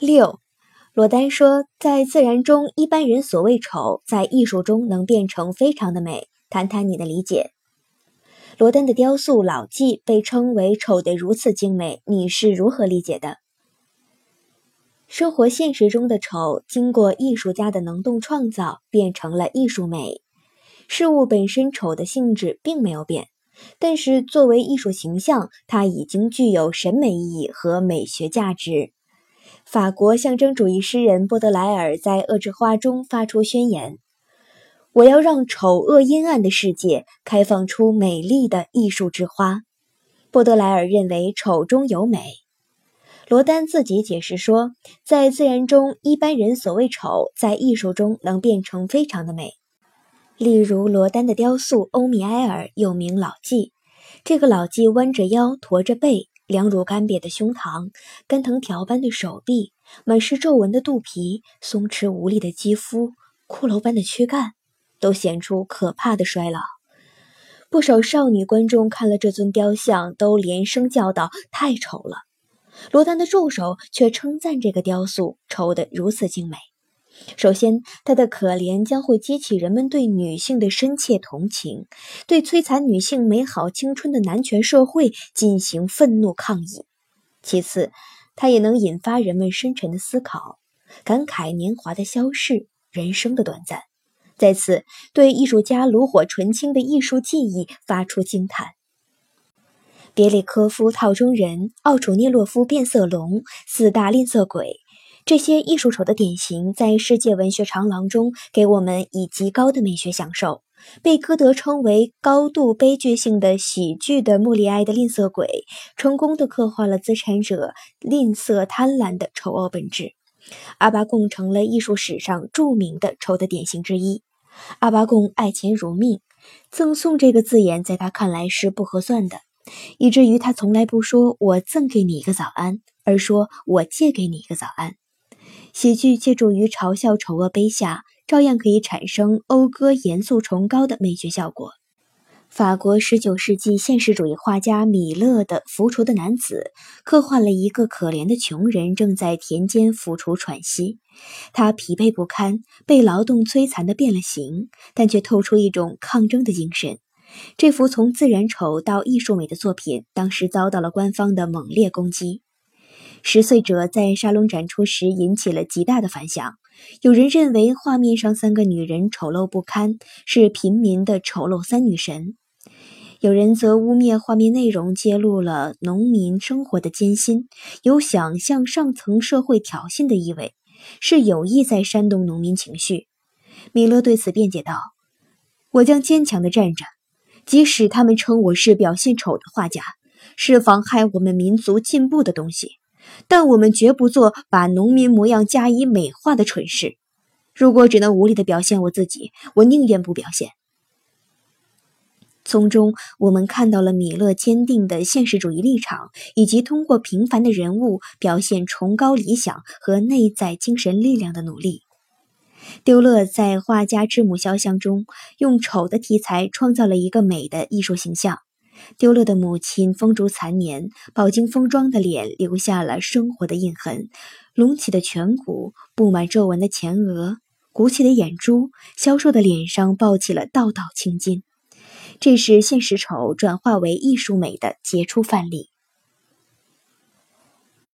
六，罗丹说，在自然中一般人所谓丑，在艺术中能变成非常的美。谈谈你的理解。罗丹的雕塑《老纪》被称为丑得如此精美，你是如何理解的？生活现实中的丑，经过艺术家的能动创造，变成了艺术美。事物本身丑的性质并没有变，但是作为艺术形象，它已经具有审美意义和美学价值。法国象征主义诗人波德莱尔在《恶之花》中发出宣言：“我要让丑恶阴暗的世界开放出美丽的艺术之花。”波德莱尔认为丑中有美。罗丹自己解释说：“在自然中，一般人所谓丑，在艺术中能变成非常的美。例如，罗丹的雕塑《欧米埃尔》，又名老纪。这个老纪弯着腰，驼着背。凉如干瘪的胸膛，干藤条般的手臂，满是皱纹的肚皮，松弛无力的肌肤，骷髅般的躯干，都显出可怕的衰老。不少少女观众看了这尊雕像，都连声叫道：“太丑了！”罗丹的助手却称赞这个雕塑丑得如此精美。首先，他的可怜将会激起人们对女性的深切同情，对摧残女性美好青春的男权社会进行愤怒抗议。其次，他也能引发人们深沉的思考，感慨年华的消逝，人生的短暂。再次，对艺术家炉火纯青的艺术技艺发出惊叹。别列科夫套中人、奥楚涅洛夫变色龙、四大吝啬鬼。这些艺术丑的典型，在世界文学长廊中给我们以极高的美学享受。被歌德称为高度悲剧性的喜剧的莫里埃的吝啬鬼，成功的刻画了资产者吝啬贪婪的丑恶本质。阿巴贡成了艺术史上著名的丑的典型之一。阿巴贡爱钱如命，赠送这个字眼在他看来是不合算的，以至于他从来不说“我赠给你一个早安”，而说我借给你一个早安。喜剧借助于嘲笑丑恶卑下，照样可以产生讴歌严肃崇高的美学效果。法国十九世纪现实主义画家米勒的《浮厨的男子》刻画了一个可怜的穷人正在田间浮厨喘息，他疲惫不堪，被劳动摧残的变了形，但却透出一种抗争的精神。这幅从自然丑到艺术美的作品，当时遭到了官方的猛烈攻击。十岁者在沙龙展出时引起了极大的反响。有人认为画面上三个女人丑陋不堪，是平民的丑陋三女神；有人则污蔑画面内容揭露了农民生活的艰辛，有想向上层社会挑衅的意味，是有意在煽动农民情绪。米勒对此辩解道：“我将坚强地站着，即使他们称我是表现丑的画家，是妨害我们民族进步的东西。”但我们绝不做把农民模样加以美化的蠢事。如果只能无力的表现我自己，我宁愿不表现。从中，我们看到了米勒坚定的现实主义立场，以及通过平凡的人物表现崇高理想和内在精神力量的努力。丢勒在画家之母肖像中，用丑的题材创造了一个美的艺术形象。丢了的母亲风烛残年，饱经风霜的脸留下了生活的印痕，隆起的颧骨，布满皱纹的前额，鼓起的眼珠，消瘦的脸上抱起了道道青筋。这是现实丑转化为艺术美的杰出范例。